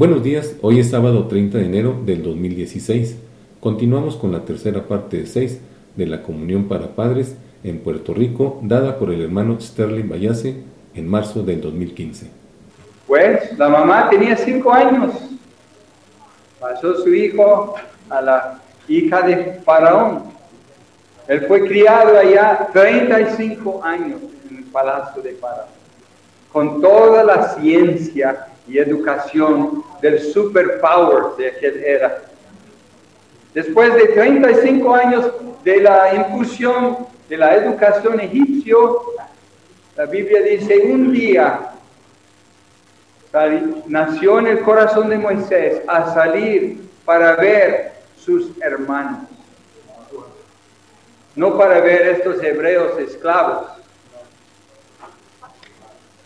Buenos días, hoy es sábado 30 de enero del 2016. Continuamos con la tercera parte de 6 de la comunión para padres en Puerto Rico, dada por el hermano Sterling Vallase en marzo del 2015. Pues la mamá tenía 5 años. Pasó su hijo a la hija de Faraón. Él fue criado allá 35 años en el palacio de Faraón, con toda la ciencia y educación del superpower de aquel era. Después de 35 años de la incursión de la educación egipcio, la Biblia dice, un día nació en el corazón de Moisés a salir para ver sus hermanos, no para ver estos hebreos esclavos.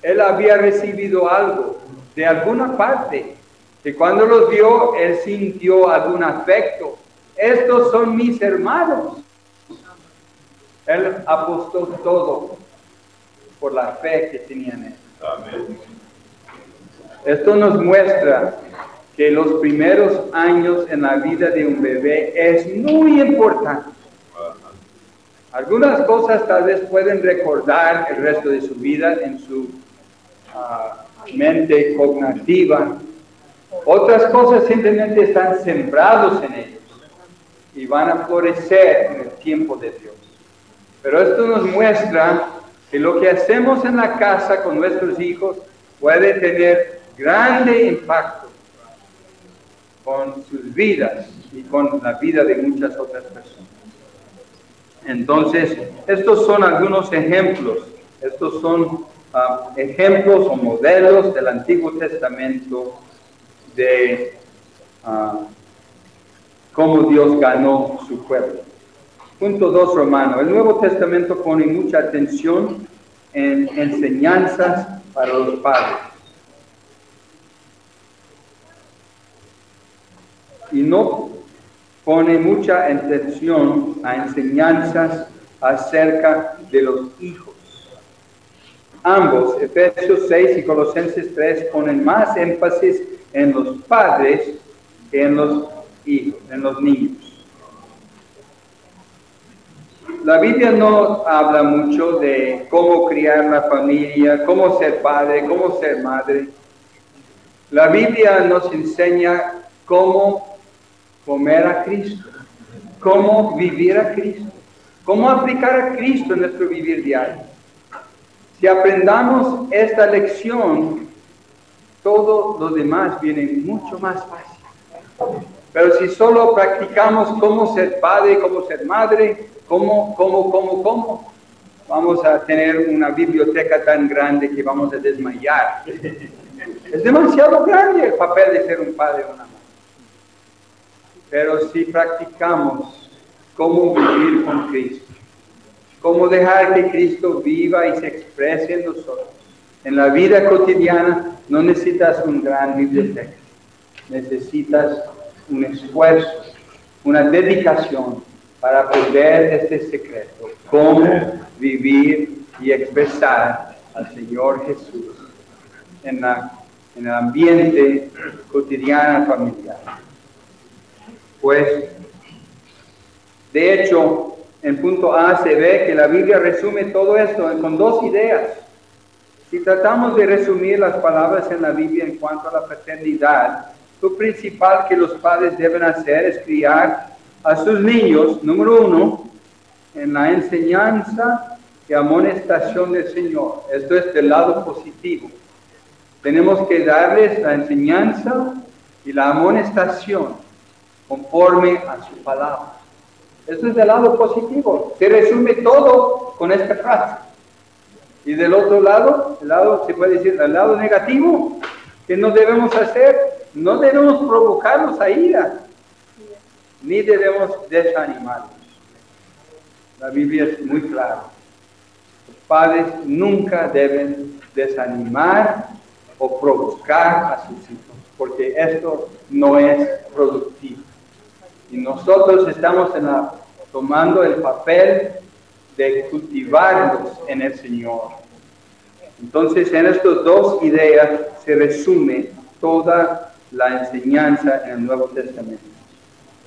Él había recibido algo de alguna parte, que cuando los vio, él sintió algún afecto. Estos son mis hermanos. Él apostó todo por la fe que tenían él. Esto nos muestra que los primeros años en la vida de un bebé es muy importante. Algunas cosas tal vez pueden recordar el resto de su vida en su ah, mente cognitiva. Otras cosas simplemente están sembrados en ellos y van a florecer en el tiempo de Dios. Pero esto nos muestra que lo que hacemos en la casa con nuestros hijos puede tener grande impacto con sus vidas y con la vida de muchas otras personas. Entonces, estos son algunos ejemplos, estos son Ah, ejemplos o modelos del Antiguo Testamento de uh, cómo Dios ganó su pueblo. Punto 2, Romano. El Nuevo Testamento pone mucha atención en enseñanzas para los padres. Y no pone mucha atención a enseñanzas acerca de los hijos. Ambos, Efesios 6 y Colosenses 3, ponen más énfasis en los padres que en los hijos, en los niños. La Biblia no habla mucho de cómo criar la familia, cómo ser padre, cómo ser madre. La Biblia nos enseña cómo comer a Cristo, cómo vivir a Cristo, cómo aplicar a Cristo en nuestro vivir diario. Si aprendamos esta lección, todo lo demás viene mucho más fácil. Pero si solo practicamos cómo ser padre, cómo ser madre, cómo, cómo, cómo, cómo, vamos a tener una biblioteca tan grande que vamos a desmayar. Es demasiado grande el papel de ser un padre o una madre. Pero si practicamos cómo vivir con Cristo, cómo dejar que Cristo viva y se exprese en nosotros. En la vida cotidiana no necesitas un gran biblioteca, necesitas un esfuerzo, una dedicación para aprender este secreto, cómo vivir y expresar al Señor Jesús en, en el ambiente cotidiano familiar. Pues, de hecho, en punto A se ve que la Biblia resume todo esto con dos ideas. Si tratamos de resumir las palabras en la Biblia en cuanto a la paternidad, lo principal que los padres deben hacer es criar a sus niños, número uno, en la enseñanza y amonestación del Señor. Esto es del lado positivo. Tenemos que darles la enseñanza y la amonestación conforme a su palabra. Esto es del lado positivo. Se resume todo con esta frase. Y del otro lado, el lado, se puede decir, el lado negativo, que no debemos hacer, no debemos provocarlos a ira, ni debemos desanimarlos. La Biblia es muy clara. Los padres nunca deben desanimar o provocar a sus hijos, porque esto no es productivo. Y nosotros estamos tomando el papel de cultivarlos en el Señor. Entonces, en estas dos ideas se resume toda la enseñanza en el Nuevo Testamento.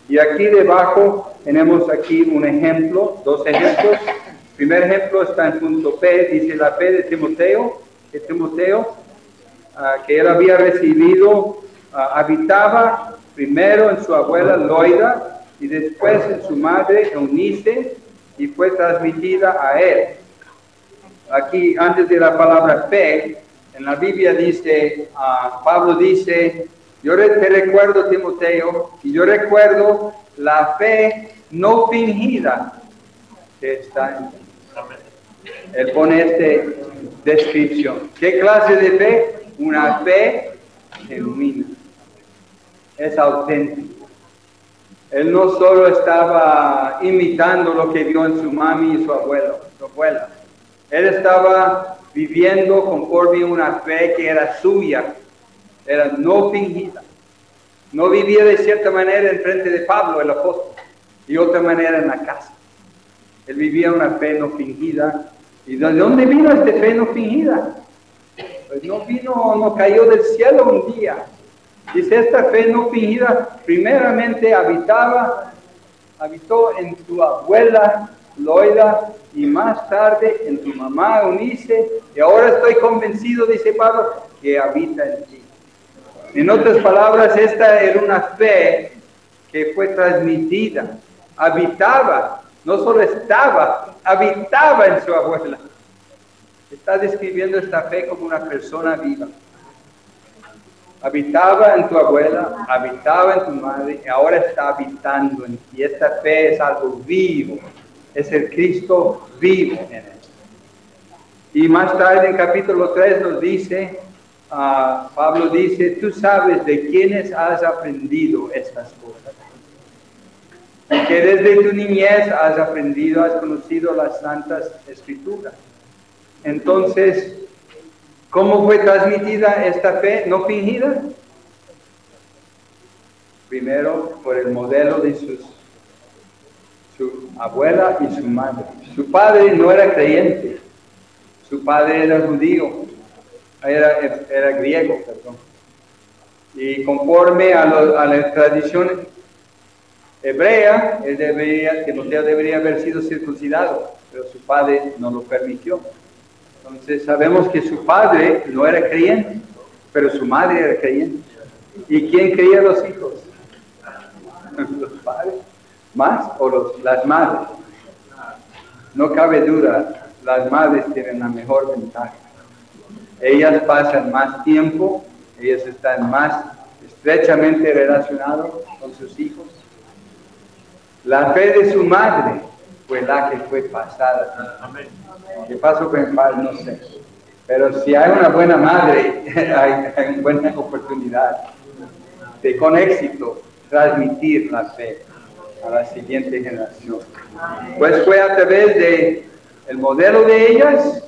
Y aquí debajo tenemos aquí un ejemplo, dos ejemplos. El primer ejemplo está en punto P, dice la fe de Timoteo, que Timoteo, ah, que él había recibido, ah, habitaba primero en su abuela Loida y después en su madre Eunice y fue transmitida a él. Aquí, antes de la palabra fe, en la Biblia dice, Pablo dice, yo te recuerdo, Timoteo, y yo recuerdo la fe no fingida que está en ti. Él pone esta descripción. ¿Qué clase de fe? Una fe genuina. Es auténtico. Él no solo estaba imitando lo que vio en su mami y su abuelo, su abuela. Él estaba viviendo conforme una fe que era suya, era no fingida. No vivía de cierta manera en frente de Pablo, el apóstol, y otra manera en la casa. Él vivía una fe no fingida. ¿Y de dónde vino esta fe no fingida? Pues no vino, no cayó del cielo un día. Dice, esta fe no fingida primeramente habitaba, habitó en tu abuela Loida y más tarde en tu mamá Unice, y ahora estoy convencido, dice Pablo, que habita en ti. En otras palabras, esta era una fe que fue transmitida, habitaba, no solo estaba, habitaba en su abuela. Está describiendo esta fe como una persona viva. Habitaba en tu abuela, habitaba en tu madre y ahora está habitando en ti. Esta fe es algo vivo, es el Cristo vivo en él. Y más tarde en capítulo 3 nos dice Pablo dice, tú sabes de quiénes has aprendido estas cosas. Y que desde tu niñez has aprendido, has conocido las santas escrituras. Entonces, ¿cómo fue transmitida esta fe no fingida? Primero, por el modelo de sus, su abuela y su madre. Su padre no era creyente, su padre era judío, era, era griego, perdón. Y conforme a, la tradición hebrea, él debería, Timoteo debería haber sido circuncidado, pero su padre no lo permitió. Entonces sabemos que su padre no era creyente, pero su madre era creyente. ¿Y quién creía los hijos? ¿Los padres? ¿Más o los, las madres? No cabe duda, las madres tienen la mejor ventaja. Ellas pasan más tiempo, ellas están más estrechamente relacionadas con sus hijos. La fe de su madre fue la que fue pasada. ¿Qué pasó con el padre? No sé. Pero si hay una buena madre, hay, una buena oportunidad de con éxito transmitir la fe a la siguiente generación. Pues fue a través de el modelo de ellas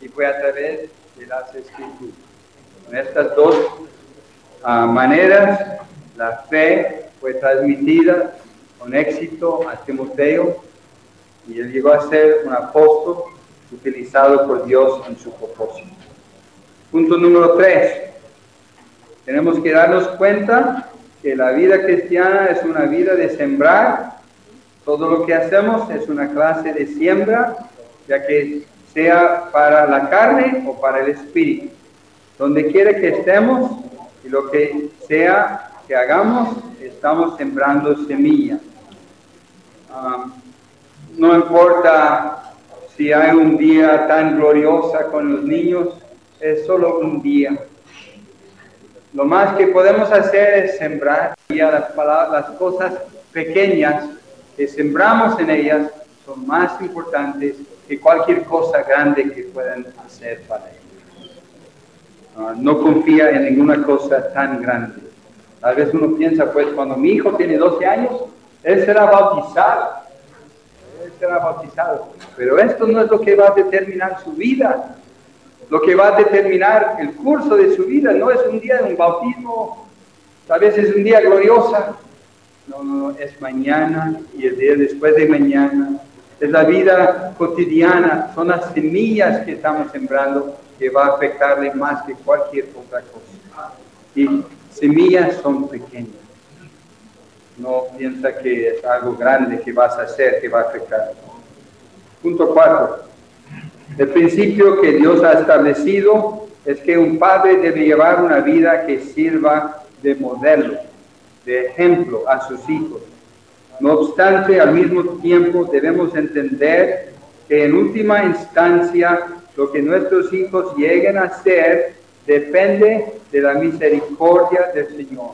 y fue a través de las escrituras. En estas dos ah, maneras, la fe fue transmitida con éxito a Timoteo y él llegó a ser un apóstol utilizado por Dios en su propósito. Punto número tres. Tenemos que darnos cuenta que la vida cristiana es una vida de sembrar. Todo lo que hacemos es una clase de siembra, ya que sea para la carne o para el espíritu. Donde quiera que estemos y lo que sea que hagamos, estamos sembrando semillas. Ah, no importa si hay un día tan glorioso con los niños, es solo un día. Lo más que podemos hacer es sembrar y las, las cosas pequeñas que sembramos en ellas son más importantes que cualquier cosa grande que puedan hacer para ellos. Ah, no confía en ninguna cosa tan grande. A veces uno piensa, pues cuando mi hijo tiene 12 años, él será bautizado. Será bautizado. Pero esto no es lo que va a determinar su vida. Lo que va a determinar el curso de su vida no es un día de un bautismo, tal vez es un día gloriosa. No, no, es mañana y el día después de mañana es la vida cotidiana, son las semillas que estamos sembrando que va a afectarle más que cualquier otra cosa. Y semillas son pequeñas. No piensa que es algo grande que vas a hacer, que va a afectar. Punto cuatro. El principio que Dios ha establecido es que un padre debe llevar una vida que sirva de modelo, de ejemplo a sus hijos. No obstante, al mismo tiempo debemos entender que en última instancia lo que nuestros hijos lleguen a ser depende de la misericordia del Señor.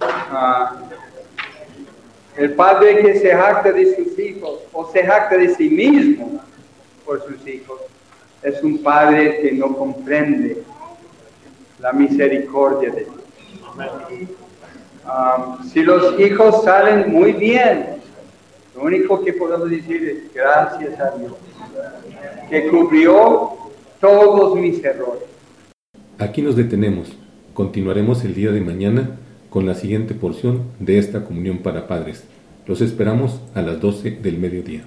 Ah, el padre que se jacta de sus hijos o se jacta de sí mismo por sus hijos es un padre que no comprende la misericordia de Dios. Ah, si los hijos salen muy bien, lo único que podemos decir es gracias a Dios, que cubrió todos mis errores. Aquí nos detenemos. Continuaremos el día de mañana con la siguiente porción de esta comunión para padres. Los esperamos a las 12 del mediodía.